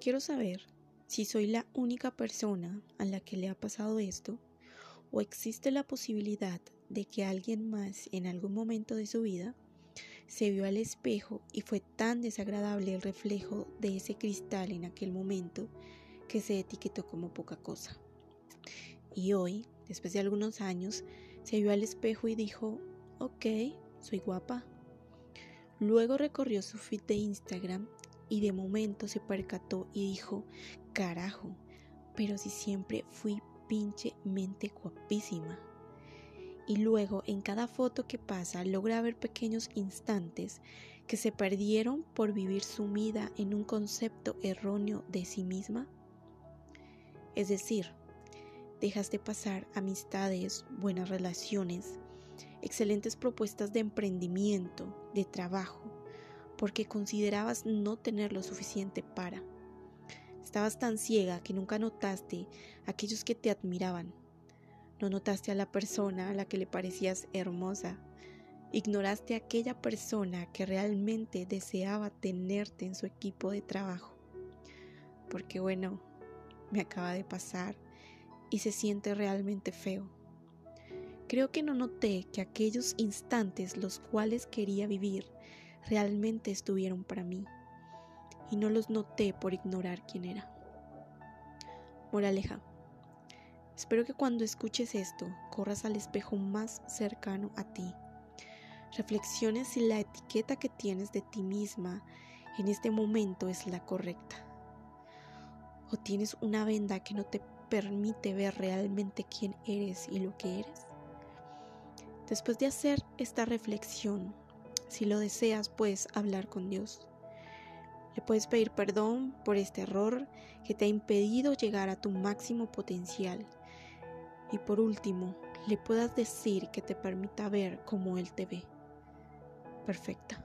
Quiero saber si soy la única persona a la que le ha pasado esto o existe la posibilidad de que alguien más en algún momento de su vida se vio al espejo y fue tan desagradable el reflejo de ese cristal en aquel momento que se etiquetó como poca cosa. Y hoy, después de algunos años, se vio al espejo y dijo, ok, soy guapa. Luego recorrió su feed de Instagram y de momento se percató y dijo, carajo, pero si siempre fui pinchemente guapísima y luego en cada foto que pasa logra ver pequeños instantes que se perdieron por vivir sumida en un concepto erróneo de sí misma? Es decir, dejas de pasar amistades, buenas relaciones, excelentes propuestas de emprendimiento, de trabajo, porque considerabas no tener lo suficiente para. Estabas tan ciega que nunca notaste aquellos que te admiraban, no notaste a la persona a la que le parecías hermosa. Ignoraste a aquella persona que realmente deseaba tenerte en su equipo de trabajo. Porque bueno, me acaba de pasar y se siente realmente feo. Creo que no noté que aquellos instantes los cuales quería vivir realmente estuvieron para mí y no los noté por ignorar quién era. Moraleja. Espero que cuando escuches esto corras al espejo más cercano a ti. Reflexiones si la etiqueta que tienes de ti misma en este momento es la correcta. O tienes una venda que no te permite ver realmente quién eres y lo que eres. Después de hacer esta reflexión, si lo deseas, puedes hablar con Dios. Le puedes pedir perdón por este error que te ha impedido llegar a tu máximo potencial y por último, le puedas decir que te permita ver como Él te ve. Perfecta.